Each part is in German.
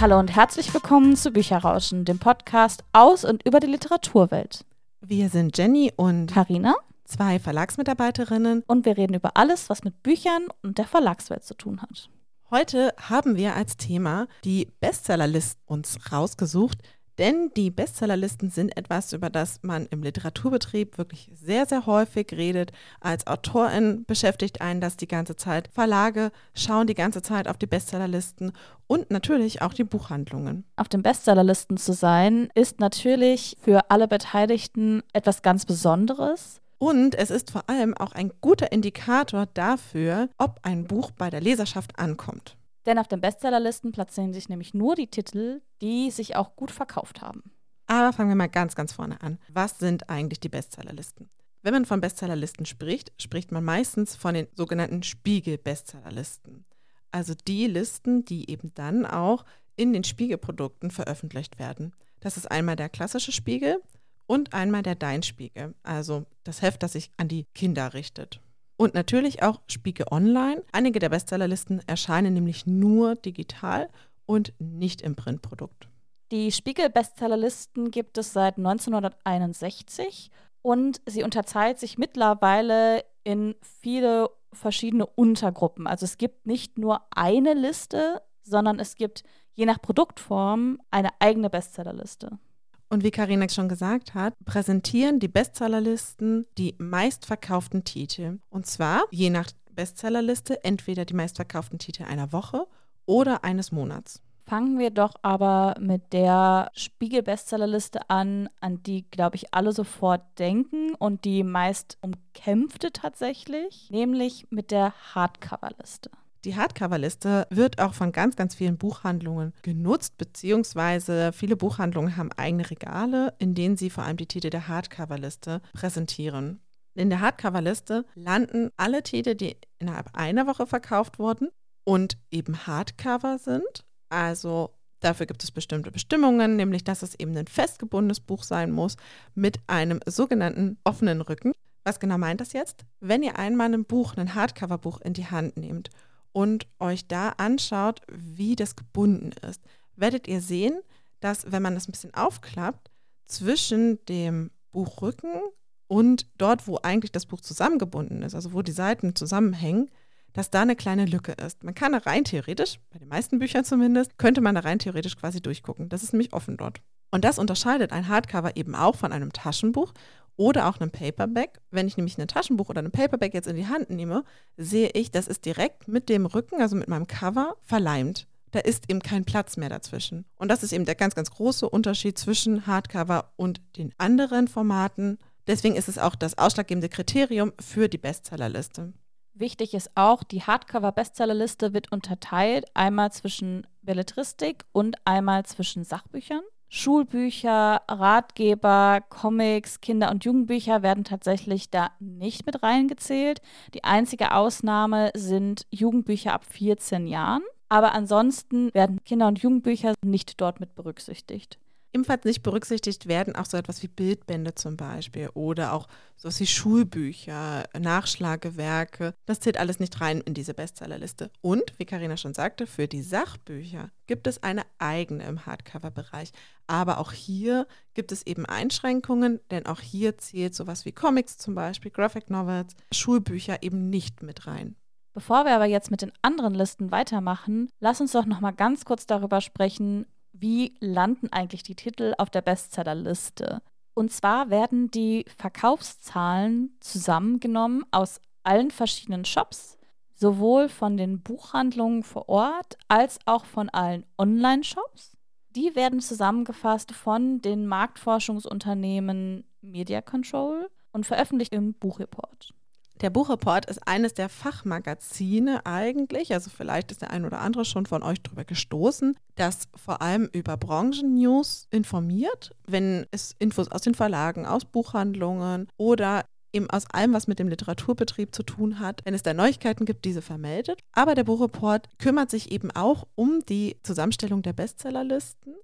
Hallo und herzlich willkommen zu Bücherrauschen, dem Podcast aus und über die Literaturwelt. Wir sind Jenny und Karina zwei Verlagsmitarbeiterinnen und wir reden über alles, was mit Büchern und der Verlagswelt zu tun hat. Heute haben wir als Thema die Bestsellerlist uns rausgesucht, denn die Bestsellerlisten sind etwas, über das man im Literaturbetrieb wirklich sehr, sehr häufig redet. Als Autorin beschäftigt einen das die ganze Zeit. Verlage schauen die ganze Zeit auf die Bestsellerlisten und natürlich auch die Buchhandlungen. Auf den Bestsellerlisten zu sein, ist natürlich für alle Beteiligten etwas ganz Besonderes. Und es ist vor allem auch ein guter Indikator dafür, ob ein Buch bei der Leserschaft ankommt. Denn auf den Bestsellerlisten platzieren sich nämlich nur die Titel, die sich auch gut verkauft haben. Aber fangen wir mal ganz, ganz vorne an. Was sind eigentlich die Bestsellerlisten? Wenn man von Bestsellerlisten spricht, spricht man meistens von den sogenannten Spiegel-Bestsellerlisten. Also die Listen, die eben dann auch in den Spiegelprodukten veröffentlicht werden. Das ist einmal der klassische Spiegel und einmal der Dein Spiegel, also das Heft, das sich an die Kinder richtet. Und natürlich auch Spiegel Online. Einige der Bestsellerlisten erscheinen nämlich nur digital und nicht im Printprodukt. Die Spiegel-Bestsellerlisten gibt es seit 1961 und sie unterteilt sich mittlerweile in viele verschiedene Untergruppen. Also es gibt nicht nur eine Liste, sondern es gibt je nach Produktform eine eigene Bestsellerliste. Und wie Karina schon gesagt hat, präsentieren die Bestsellerlisten die meistverkauften Titel. Und zwar je nach Bestsellerliste entweder die meistverkauften Titel einer Woche oder eines Monats. Fangen wir doch aber mit der Spiegel-Bestsellerliste an, an die, glaube ich, alle sofort denken und die meist umkämpfte tatsächlich, nämlich mit der Hardcover-Liste. Die Hardcover-Liste wird auch von ganz, ganz vielen Buchhandlungen genutzt, beziehungsweise viele Buchhandlungen haben eigene Regale, in denen sie vor allem die Titel der Hardcover-Liste präsentieren. In der Hardcover-Liste landen alle Titel, die innerhalb einer Woche verkauft wurden und eben Hardcover sind. Also dafür gibt es bestimmte Bestimmungen, nämlich dass es eben ein festgebundenes Buch sein muss mit einem sogenannten offenen Rücken. Was genau meint das jetzt? Wenn ihr einmal ein Buch, ein Hardcover-Buch in die Hand nehmt und euch da anschaut, wie das gebunden ist, werdet ihr sehen, dass wenn man das ein bisschen aufklappt, zwischen dem Buchrücken und dort, wo eigentlich das Buch zusammengebunden ist, also wo die Seiten zusammenhängen, dass da eine kleine Lücke ist. Man kann da rein theoretisch, bei den meisten Büchern zumindest, könnte man da rein theoretisch quasi durchgucken. Das ist nämlich offen dort. Und das unterscheidet ein Hardcover eben auch von einem Taschenbuch oder auch einem Paperback. Wenn ich nämlich ein Taschenbuch oder ein Paperback jetzt in die Hand nehme, sehe ich, das ist direkt mit dem Rücken, also mit meinem Cover, verleimt. Da ist eben kein Platz mehr dazwischen. Und das ist eben der ganz, ganz große Unterschied zwischen Hardcover und den anderen Formaten. Deswegen ist es auch das ausschlaggebende Kriterium für die Bestsellerliste. Wichtig ist auch, die Hardcover-Bestsellerliste wird unterteilt einmal zwischen Belletristik und einmal zwischen Sachbüchern. Schulbücher, Ratgeber, Comics, Kinder- und Jugendbücher werden tatsächlich da nicht mit reingezählt. Die einzige Ausnahme sind Jugendbücher ab 14 Jahren. Aber ansonsten werden Kinder- und Jugendbücher nicht dort mit berücksichtigt. Ebenfalls nicht berücksichtigt werden auch so etwas wie Bildbände zum Beispiel oder auch so wie Schulbücher, Nachschlagewerke. Das zählt alles nicht rein in diese Bestsellerliste. Und, wie Karina schon sagte, für die Sachbücher gibt es eine eigene im Hardcover-Bereich. Aber auch hier gibt es eben Einschränkungen, denn auch hier zählt sowas wie Comics zum Beispiel, Graphic Novels, Schulbücher eben nicht mit rein. Bevor wir aber jetzt mit den anderen Listen weitermachen, lass uns doch noch mal ganz kurz darüber sprechen, wie landen eigentlich die Titel auf der Bestsellerliste? Und zwar werden die Verkaufszahlen zusammengenommen aus allen verschiedenen Shops, sowohl von den Buchhandlungen vor Ort als auch von allen Online-Shops. Die werden zusammengefasst von den Marktforschungsunternehmen Media Control und veröffentlicht im Buchreport. Der Buchreport ist eines der Fachmagazine eigentlich, also vielleicht ist der ein oder andere schon von euch drüber gestoßen, das vor allem über Branchennews informiert, wenn es Infos aus den Verlagen, aus Buchhandlungen oder eben aus allem, was mit dem Literaturbetrieb zu tun hat, wenn es da Neuigkeiten gibt, diese vermeldet. Aber der Buchreport kümmert sich eben auch um die Zusammenstellung der Bestsellerlisten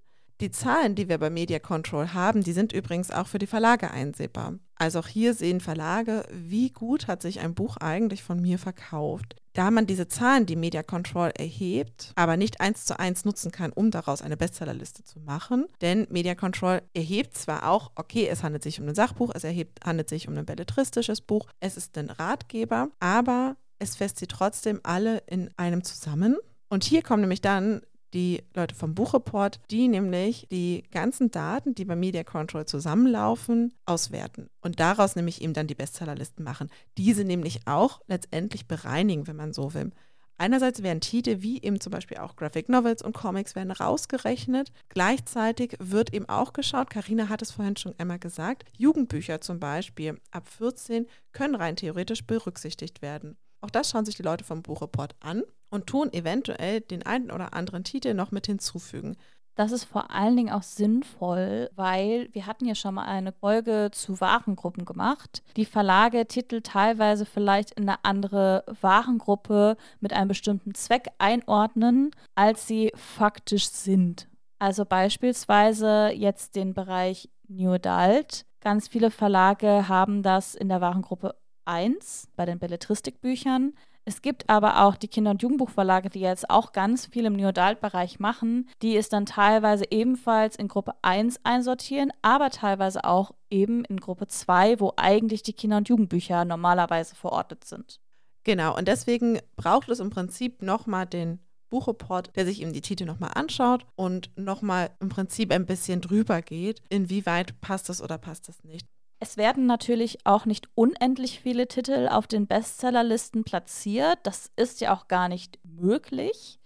Die Zahlen, die wir bei Media Control haben, die sind übrigens auch für die Verlage einsehbar. Also auch hier sehen Verlage, wie gut hat sich ein Buch eigentlich von mir verkauft. Da man diese Zahlen, die Media Control erhebt, aber nicht eins zu eins nutzen kann, um daraus eine Bestsellerliste zu machen. Denn Media Control erhebt zwar auch, okay, es handelt sich um ein Sachbuch, es erhebt, handelt sich um ein belletristisches Buch, es ist ein Ratgeber, aber es fässt sie trotzdem alle in einem zusammen. Und hier kommen nämlich dann die Leute vom Buchreport, die nämlich die ganzen Daten, die bei Media Control zusammenlaufen, auswerten und daraus nämlich eben dann die Bestsellerlisten machen. Diese nämlich auch letztendlich bereinigen, wenn man so will. Einerseits werden Titel wie eben zum Beispiel auch Graphic Novels und Comics werden rausgerechnet. Gleichzeitig wird eben auch geschaut, Karina hat es vorhin schon einmal gesagt, Jugendbücher zum Beispiel ab 14 können rein theoretisch berücksichtigt werden. Auch das schauen sich die Leute vom Buchreport an und tun eventuell den einen oder anderen Titel noch mit hinzufügen. Das ist vor allen Dingen auch sinnvoll, weil wir hatten ja schon mal eine Folge zu Warengruppen gemacht. Die Verlage Titel teilweise vielleicht in eine andere Warengruppe mit einem bestimmten Zweck einordnen, als sie faktisch sind. Also beispielsweise jetzt den Bereich New Adult. Ganz viele Verlage haben das in der Warengruppe 1 bei den Belletristikbüchern. Es gibt aber auch die Kinder- und Jugendbuchverlage, die jetzt auch ganz viel im New Adult-Bereich machen, die es dann teilweise ebenfalls in Gruppe 1 einsortieren, aber teilweise auch eben in Gruppe 2, wo eigentlich die Kinder- und Jugendbücher normalerweise verortet sind. Genau, und deswegen braucht es im Prinzip nochmal den Buchreport, der sich eben die Titel nochmal anschaut und nochmal im Prinzip ein bisschen drüber geht, inwieweit passt das oder passt das nicht. Es werden natürlich auch nicht unendlich viele Titel auf den Bestsellerlisten platziert. Das ist ja auch gar nicht möglich,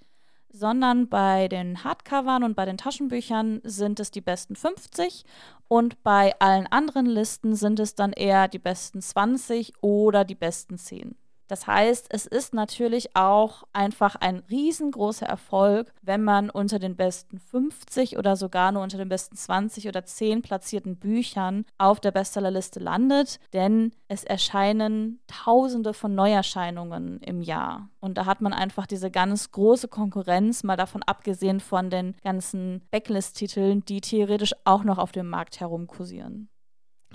sondern bei den Hardcovern und bei den Taschenbüchern sind es die besten 50 und bei allen anderen Listen sind es dann eher die besten 20 oder die besten 10. Das heißt, es ist natürlich auch einfach ein riesengroßer Erfolg, wenn man unter den besten 50 oder sogar nur unter den besten 20 oder 10 platzierten Büchern auf der Bestsellerliste landet, denn es erscheinen Tausende von Neuerscheinungen im Jahr. Und da hat man einfach diese ganz große Konkurrenz, mal davon abgesehen von den ganzen Backlist-Titeln, die theoretisch auch noch auf dem Markt herumkursieren.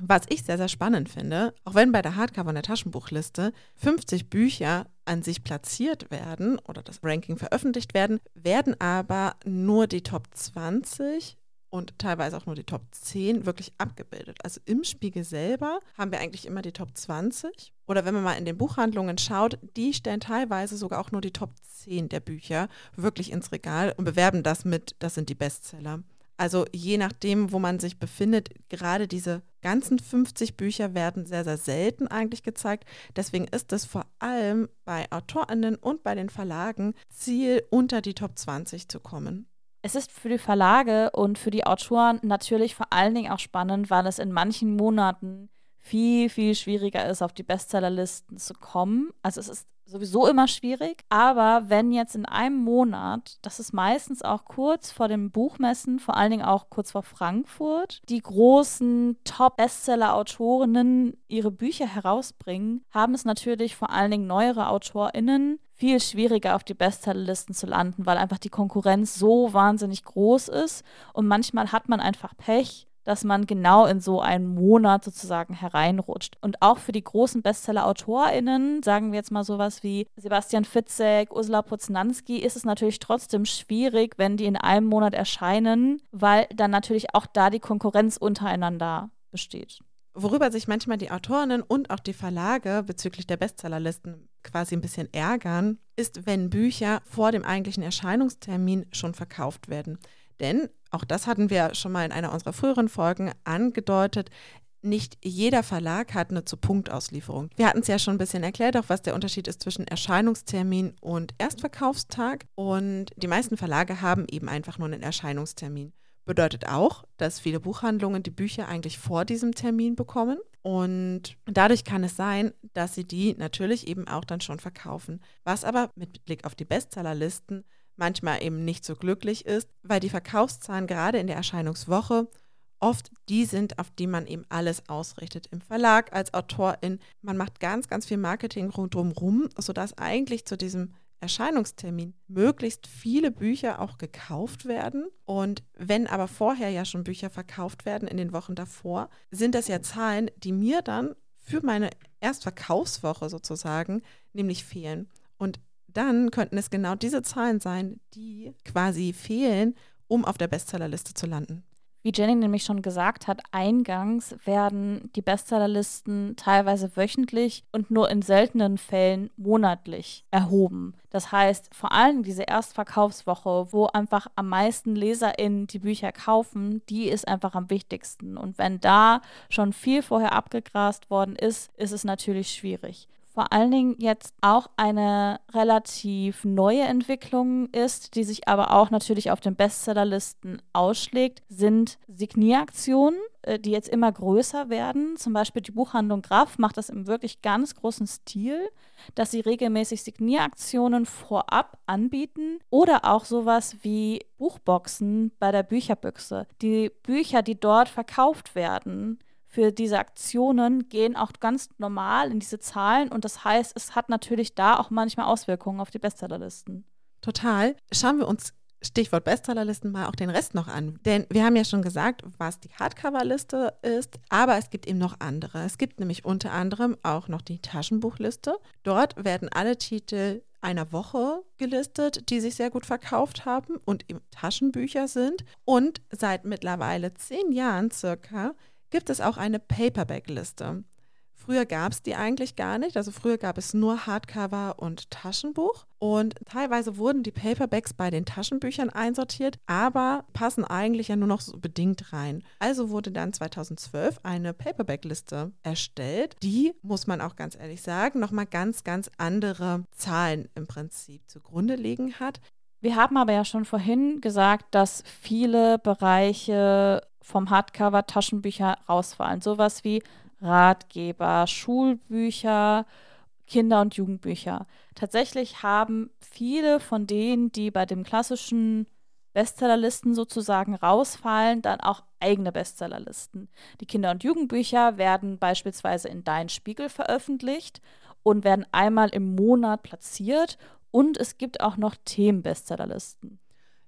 Was ich sehr, sehr spannend finde, auch wenn bei der Hardcover und der Taschenbuchliste 50 Bücher an sich platziert werden oder das Ranking veröffentlicht werden, werden aber nur die Top 20 und teilweise auch nur die Top 10 wirklich abgebildet. Also im Spiegel selber haben wir eigentlich immer die Top 20. Oder wenn man mal in den Buchhandlungen schaut, die stellen teilweise sogar auch nur die Top 10 der Bücher wirklich ins Regal und bewerben das mit, das sind die Bestseller. Also je nachdem, wo man sich befindet, gerade diese ganzen 50 Bücher werden sehr, sehr selten eigentlich gezeigt. Deswegen ist es vor allem bei Autorinnen und bei den Verlagen Ziel, unter die Top 20 zu kommen. Es ist für die Verlage und für die Autoren natürlich vor allen Dingen auch spannend, weil es in manchen Monaten viel, viel schwieriger ist, auf die Bestsellerlisten zu kommen. Also es ist sowieso immer schwierig. Aber wenn jetzt in einem Monat, das ist meistens auch kurz vor den Buchmessen, vor allen Dingen auch kurz vor Frankfurt, die großen Top-Bestseller-Autorinnen ihre Bücher herausbringen, haben es natürlich vor allen Dingen neuere AutorInnen viel schwieriger auf die Bestsellerlisten zu landen, weil einfach die Konkurrenz so wahnsinnig groß ist und manchmal hat man einfach Pech dass man genau in so einen Monat sozusagen hereinrutscht. Und auch für die großen Bestseller-AutorInnen, sagen wir jetzt mal sowas wie Sebastian Fitzek, Ursula Poznanski, ist es natürlich trotzdem schwierig, wenn die in einem Monat erscheinen, weil dann natürlich auch da die Konkurrenz untereinander besteht. Worüber sich manchmal die Autorinnen und auch die Verlage bezüglich der Bestsellerlisten quasi ein bisschen ärgern, ist, wenn Bücher vor dem eigentlichen Erscheinungstermin schon verkauft werden. Denn auch das hatten wir schon mal in einer unserer früheren Folgen angedeutet, nicht jeder Verlag hat eine Zu-Punkt-Auslieferung. Wir hatten es ja schon ein bisschen erklärt, auch was der Unterschied ist zwischen Erscheinungstermin und Erstverkaufstag. Und die meisten Verlage haben eben einfach nur einen Erscheinungstermin. Bedeutet auch, dass viele Buchhandlungen die Bücher eigentlich vor diesem Termin bekommen. Und dadurch kann es sein, dass sie die natürlich eben auch dann schon verkaufen. Was aber mit Blick auf die Bestsellerlisten manchmal eben nicht so glücklich ist, weil die Verkaufszahlen gerade in der Erscheinungswoche oft die sind, auf die man eben alles ausrichtet. Im Verlag, als Autorin, man macht ganz, ganz viel Marketing rundherum, sodass eigentlich zu diesem Erscheinungstermin möglichst viele Bücher auch gekauft werden. Und wenn aber vorher ja schon Bücher verkauft werden in den Wochen davor, sind das ja Zahlen, die mir dann für meine Erstverkaufswoche sozusagen nämlich fehlen. Dann könnten es genau diese Zahlen sein, die quasi fehlen, um auf der Bestsellerliste zu landen. Wie Jenny nämlich schon gesagt hat, eingangs werden die Bestsellerlisten teilweise wöchentlich und nur in seltenen Fällen monatlich erhoben. Das heißt, vor allem diese Erstverkaufswoche, wo einfach am meisten LeserInnen die Bücher kaufen, die ist einfach am wichtigsten. Und wenn da schon viel vorher abgegrast worden ist, ist es natürlich schwierig vor allen Dingen jetzt auch eine relativ neue Entwicklung ist, die sich aber auch natürlich auf den Bestsellerlisten ausschlägt, sind Signieraktionen, äh, die jetzt immer größer werden. Zum Beispiel die Buchhandlung Graf macht das im wirklich ganz großen Stil, dass sie regelmäßig Signieraktionen vorab anbieten oder auch sowas wie Buchboxen bei der Bücherbüchse. Die Bücher, die dort verkauft werden, für diese Aktionen gehen auch ganz normal in diese Zahlen und das heißt, es hat natürlich da auch manchmal Auswirkungen auf die Bestsellerlisten. Total. Schauen wir uns Stichwort Bestsellerlisten mal auch den Rest noch an. Denn wir haben ja schon gesagt, was die Hardcover-Liste ist, aber es gibt eben noch andere. Es gibt nämlich unter anderem auch noch die Taschenbuchliste. Dort werden alle Titel einer Woche gelistet, die sich sehr gut verkauft haben und eben Taschenbücher sind. Und seit mittlerweile zehn Jahren circa gibt es auch eine Paperback-Liste. Früher gab es die eigentlich gar nicht. Also früher gab es nur Hardcover und Taschenbuch. Und teilweise wurden die Paperbacks bei den Taschenbüchern einsortiert, aber passen eigentlich ja nur noch so bedingt rein. Also wurde dann 2012 eine Paperback-Liste erstellt. Die, muss man auch ganz ehrlich sagen, nochmal ganz, ganz andere Zahlen im Prinzip zugrunde liegen hat. Wir haben aber ja schon vorhin gesagt, dass viele Bereiche vom Hardcover Taschenbücher rausfallen. Sowas wie Ratgeber, Schulbücher, Kinder- und Jugendbücher. Tatsächlich haben viele von denen, die bei dem klassischen Bestsellerlisten sozusagen rausfallen, dann auch eigene Bestsellerlisten. Die Kinder- und Jugendbücher werden beispielsweise in Dein Spiegel veröffentlicht und werden einmal im Monat platziert und es gibt auch noch Themenbestsellerlisten.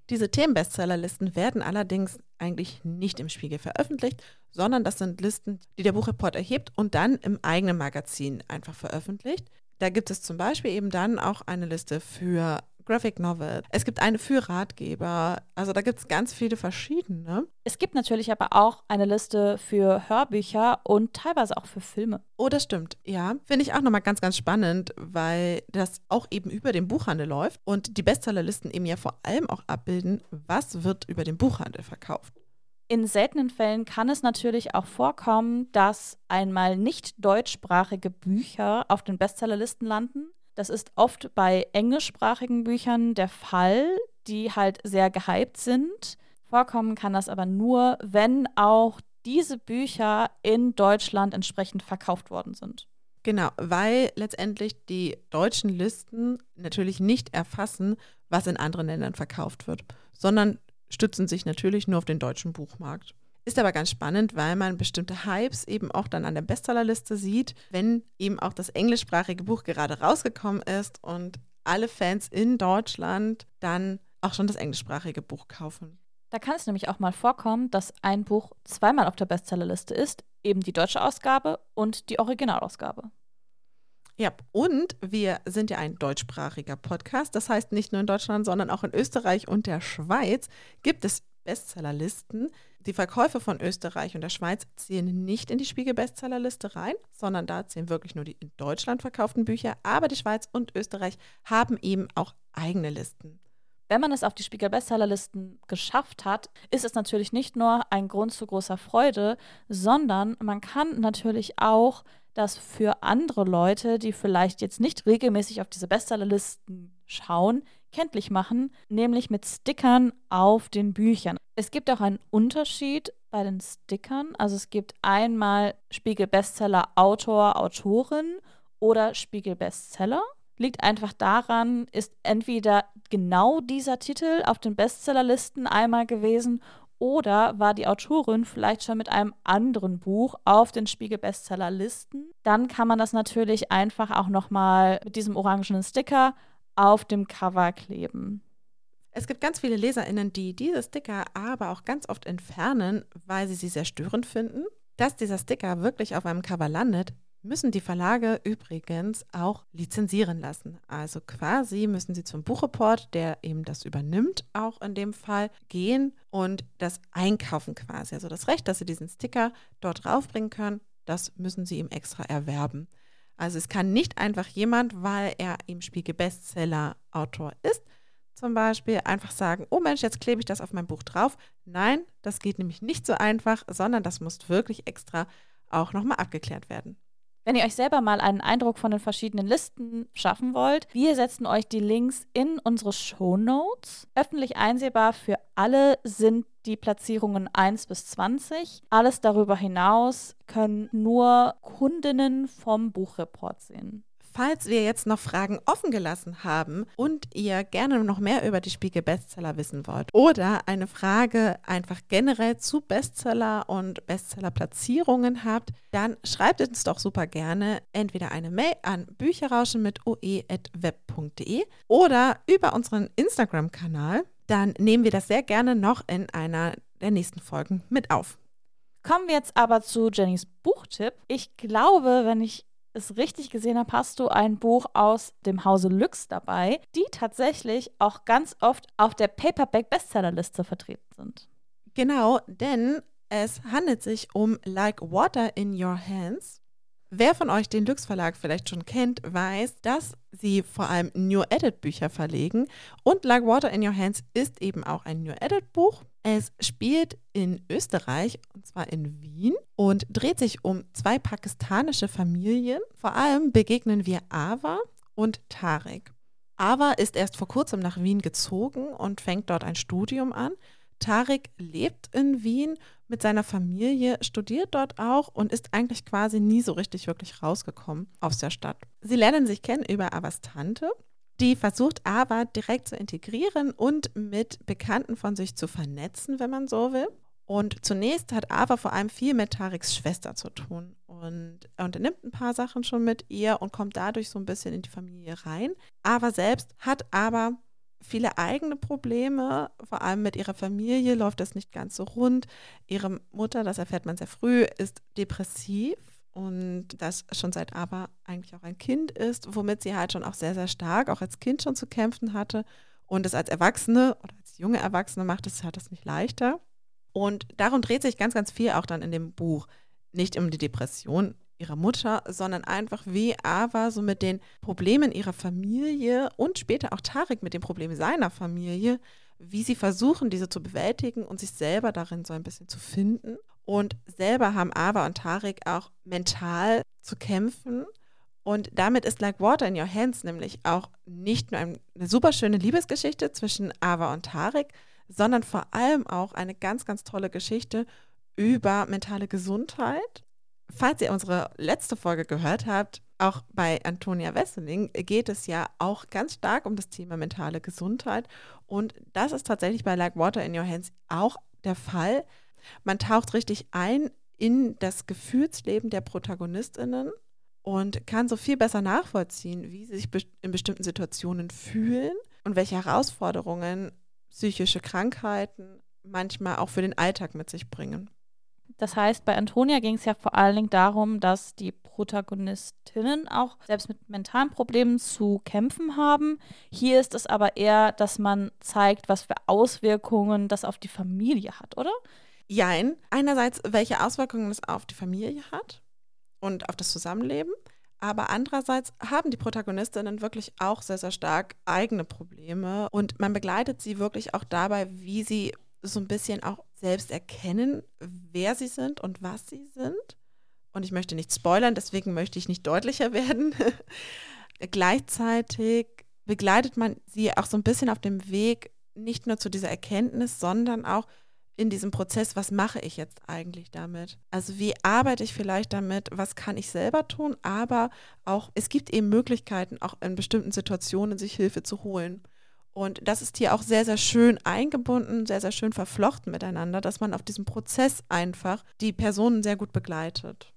Diese Themenbestsellerlisten werden allerdings eigentlich nicht im Spiegel veröffentlicht, sondern das sind Listen, die der Buchreport erhebt und dann im eigenen Magazin einfach veröffentlicht. Da gibt es zum Beispiel eben dann auch eine Liste für Graphic Novel. Es gibt eine für Ratgeber. Also da gibt es ganz viele verschiedene. Es gibt natürlich aber auch eine Liste für Hörbücher und teilweise auch für Filme. Oh, das stimmt. Ja, finde ich auch nochmal ganz, ganz spannend, weil das auch eben über den Buchhandel läuft und die Bestsellerlisten eben ja vor allem auch abbilden, was wird über den Buchhandel verkauft. In seltenen Fällen kann es natürlich auch vorkommen, dass einmal nicht deutschsprachige Bücher auf den Bestsellerlisten landen. Das ist oft bei englischsprachigen Büchern der Fall, die halt sehr gehypt sind. Vorkommen kann das aber nur, wenn auch diese Bücher in Deutschland entsprechend verkauft worden sind. Genau, weil letztendlich die deutschen Listen natürlich nicht erfassen, was in anderen Ländern verkauft wird, sondern stützen sich natürlich nur auf den deutschen Buchmarkt. Ist aber ganz spannend, weil man bestimmte Hypes eben auch dann an der Bestsellerliste sieht, wenn eben auch das englischsprachige Buch gerade rausgekommen ist und alle Fans in Deutschland dann auch schon das englischsprachige Buch kaufen. Da kann es nämlich auch mal vorkommen, dass ein Buch zweimal auf der Bestsellerliste ist, eben die deutsche Ausgabe und die Originalausgabe. Ja, und wir sind ja ein deutschsprachiger Podcast. Das heißt, nicht nur in Deutschland, sondern auch in Österreich und der Schweiz gibt es Bestsellerlisten. Die Verkäufe von Österreich und der Schweiz zählen nicht in die Spiegel-Bestsellerliste rein, sondern da zählen wirklich nur die in Deutschland verkauften Bücher. Aber die Schweiz und Österreich haben eben auch eigene Listen. Wenn man es auf die Spiegel-Bestsellerlisten geschafft hat, ist es natürlich nicht nur ein Grund zu großer Freude, sondern man kann natürlich auch das für andere Leute, die vielleicht jetzt nicht regelmäßig auf diese Bestsellerlisten schauen, kenntlich machen, nämlich mit Stickern auf den Büchern. Es gibt auch einen Unterschied bei den Stickern. Also es gibt einmal Spiegel Bestseller Autor, Autorin oder Spiegel Bestseller. Liegt einfach daran, ist entweder genau dieser Titel auf den Bestsellerlisten einmal gewesen oder war die Autorin vielleicht schon mit einem anderen Buch auf den Spiegel Bestsellerlisten? Dann kann man das natürlich einfach auch nochmal mit diesem orangenen Sticker auf dem Cover kleben. Es gibt ganz viele LeserInnen, die diese Sticker aber auch ganz oft entfernen, weil sie sie sehr störend finden. Dass dieser Sticker wirklich auf einem Cover landet, müssen die Verlage übrigens auch lizenzieren lassen. Also quasi müssen sie zum Buchreport, der eben das übernimmt, auch in dem Fall gehen und das einkaufen quasi. Also das Recht, dass sie diesen Sticker dort draufbringen können, das müssen sie ihm extra erwerben. Also es kann nicht einfach jemand, weil er im Spiegel Bestseller Autor ist, zum Beispiel einfach sagen, oh Mensch, jetzt klebe ich das auf mein Buch drauf. Nein, das geht nämlich nicht so einfach, sondern das muss wirklich extra auch nochmal abgeklärt werden. Wenn ihr euch selber mal einen Eindruck von den verschiedenen Listen schaffen wollt, wir setzen euch die Links in unsere Show Notes. Öffentlich einsehbar für alle sind die Platzierungen 1 bis 20. Alles darüber hinaus können nur Kundinnen vom Buchreport sehen. Falls wir jetzt noch Fragen offen gelassen haben und ihr gerne noch mehr über die Spiegel Bestseller wissen wollt oder eine Frage einfach generell zu Bestseller und Bestseller-Platzierungen habt, dann schreibt uns doch super gerne entweder eine Mail an bücherrauschen mit oe.web.de oder über unseren Instagram-Kanal. Dann nehmen wir das sehr gerne noch in einer der nächsten Folgen mit auf. Kommen wir jetzt aber zu Jennys Buchtipp. Ich glaube, wenn ich es richtig gesehen habe, hast du ein Buch aus dem Hause Lux dabei, die tatsächlich auch ganz oft auf der Paperback-Bestsellerliste vertreten sind. Genau, denn es handelt sich um Like Water in Your Hands. Wer von euch den Lux Verlag vielleicht schon kennt, weiß, dass sie vor allem New Edit Bücher verlegen und Like Water in Your Hands ist eben auch ein New Edit Buch. Es spielt in Österreich, und zwar in Wien, und dreht sich um zwei pakistanische Familien. Vor allem begegnen wir Ava und Tarek. Ava ist erst vor kurzem nach Wien gezogen und fängt dort ein Studium an. Tarek lebt in Wien mit seiner Familie, studiert dort auch und ist eigentlich quasi nie so richtig wirklich rausgekommen aus der Stadt. Sie lernen sich kennen über Avas Tante die versucht aber direkt zu integrieren und mit Bekannten von sich zu vernetzen, wenn man so will. Und zunächst hat Ava vor allem viel mit Tareks Schwester zu tun. Und er unternimmt ein paar Sachen schon mit ihr und kommt dadurch so ein bisschen in die Familie rein. Ava selbst hat aber viele eigene Probleme, vor allem mit ihrer Familie läuft das nicht ganz so rund. Ihre Mutter, das erfährt man sehr früh, ist depressiv und das schon seit aber eigentlich auch ein Kind ist, womit sie halt schon auch sehr, sehr stark, auch als Kind schon zu kämpfen hatte und es als Erwachsene oder als junge Erwachsene macht es hat es nicht leichter. Und darum dreht sich ganz, ganz viel auch dann in dem Buch. Nicht um die Depression ihrer Mutter, sondern einfach wie Ava so mit den Problemen ihrer Familie und später auch Tarek mit den Problemen seiner Familie, wie sie versuchen, diese zu bewältigen und sich selber darin so ein bisschen zu finden. Und selber haben Ava und Tarek auch mental zu kämpfen. Und damit ist Like Water in Your Hands nämlich auch nicht nur eine super schöne Liebesgeschichte zwischen Ava und Tarek, sondern vor allem auch eine ganz, ganz tolle Geschichte über mentale Gesundheit. Falls ihr unsere letzte Folge gehört habt, auch bei Antonia Wesseling geht es ja auch ganz stark um das Thema mentale Gesundheit. Und das ist tatsächlich bei Like Water in Your Hands auch der Fall. Man taucht richtig ein in das Gefühlsleben der Protagonistinnen und kann so viel besser nachvollziehen, wie sie sich in bestimmten Situationen fühlen und welche Herausforderungen psychische Krankheiten manchmal auch für den Alltag mit sich bringen. Das heißt, bei Antonia ging es ja vor allen Dingen darum, dass die Protagonistinnen auch selbst mit mentalen Problemen zu kämpfen haben. Hier ist es aber eher, dass man zeigt, was für Auswirkungen das auf die Familie hat, oder? Jein. Einerseits, welche Auswirkungen es auf die Familie hat und auf das Zusammenleben. Aber andererseits haben die Protagonistinnen wirklich auch sehr, sehr stark eigene Probleme und man begleitet sie wirklich auch dabei, wie sie so ein bisschen auch selbst erkennen, wer sie sind und was sie sind. Und ich möchte nicht spoilern, deswegen möchte ich nicht deutlicher werden. Gleichzeitig begleitet man sie auch so ein bisschen auf dem Weg, nicht nur zu dieser Erkenntnis, sondern auch in diesem Prozess, was mache ich jetzt eigentlich damit? Also wie arbeite ich vielleicht damit? Was kann ich selber tun? Aber auch, es gibt eben Möglichkeiten, auch in bestimmten Situationen sich Hilfe zu holen. Und das ist hier auch sehr, sehr schön eingebunden, sehr, sehr schön verflochten miteinander, dass man auf diesem Prozess einfach die Personen sehr gut begleitet.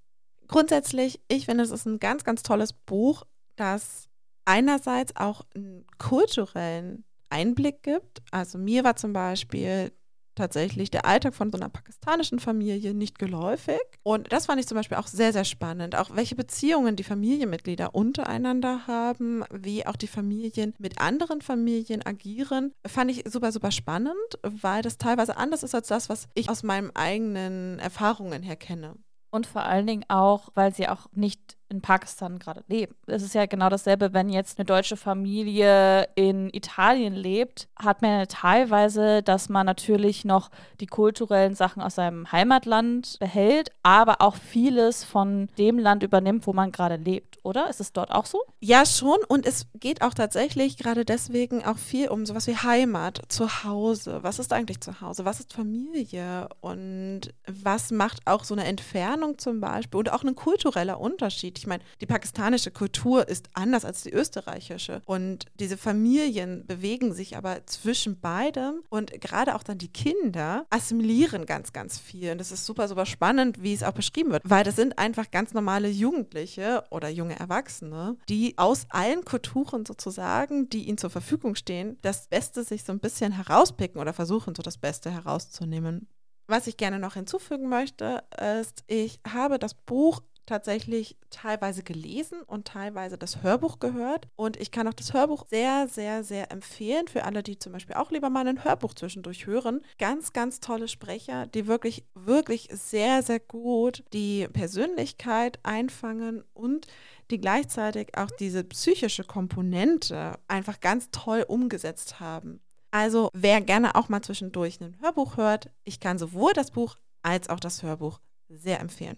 Grundsätzlich, ich finde, es ist ein ganz, ganz tolles Buch, das einerseits auch einen kulturellen Einblick gibt. Also mir war zum Beispiel tatsächlich der Alltag von so einer pakistanischen Familie nicht geläufig. Und das fand ich zum Beispiel auch sehr, sehr spannend. Auch welche Beziehungen die Familienmitglieder untereinander haben, wie auch die Familien mit anderen Familien agieren, fand ich super, super spannend, weil das teilweise anders ist als das, was ich aus meinen eigenen Erfahrungen her kenne. Und vor allen Dingen auch, weil sie auch nicht in Pakistan gerade leben. Es ist ja genau dasselbe, wenn jetzt eine deutsche Familie in Italien lebt, hat man ja teilweise, dass man natürlich noch die kulturellen Sachen aus seinem Heimatland behält, aber auch vieles von dem Land übernimmt, wo man gerade lebt, oder? Ist es dort auch so? Ja, schon. Und es geht auch tatsächlich gerade deswegen auch viel um sowas wie Heimat, Zuhause. Was ist eigentlich Zuhause? Was ist Familie? Und was macht auch so eine Entfernung zum Beispiel und auch ein kultureller Unterschied? Ich meine, die pakistanische Kultur ist anders als die österreichische. Und diese Familien bewegen sich aber zwischen beidem. Und gerade auch dann die Kinder assimilieren ganz, ganz viel. Und das ist super, super spannend, wie es auch beschrieben wird. Weil das sind einfach ganz normale Jugendliche oder junge Erwachsene, die aus allen Kulturen sozusagen, die ihnen zur Verfügung stehen, das Beste sich so ein bisschen herauspicken oder versuchen, so das Beste herauszunehmen. Was ich gerne noch hinzufügen möchte, ist, ich habe das Buch tatsächlich teilweise gelesen und teilweise das Hörbuch gehört. Und ich kann auch das Hörbuch sehr, sehr, sehr empfehlen für alle, die zum Beispiel auch lieber mal ein Hörbuch zwischendurch hören. Ganz, ganz tolle Sprecher, die wirklich, wirklich sehr, sehr gut die Persönlichkeit einfangen und die gleichzeitig auch diese psychische Komponente einfach ganz toll umgesetzt haben. Also wer gerne auch mal zwischendurch ein Hörbuch hört, ich kann sowohl das Buch als auch das Hörbuch sehr empfehlen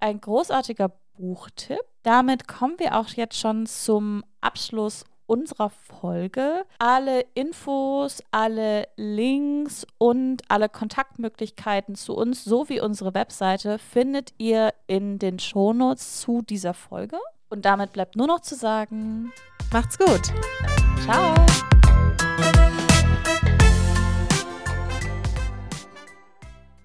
ein großartiger Buchtipp. Damit kommen wir auch jetzt schon zum Abschluss unserer Folge. Alle Infos, alle Links und alle Kontaktmöglichkeiten zu uns sowie unsere Webseite findet ihr in den Shownotes zu dieser Folge. Und damit bleibt nur noch zu sagen, macht's gut. Ciao.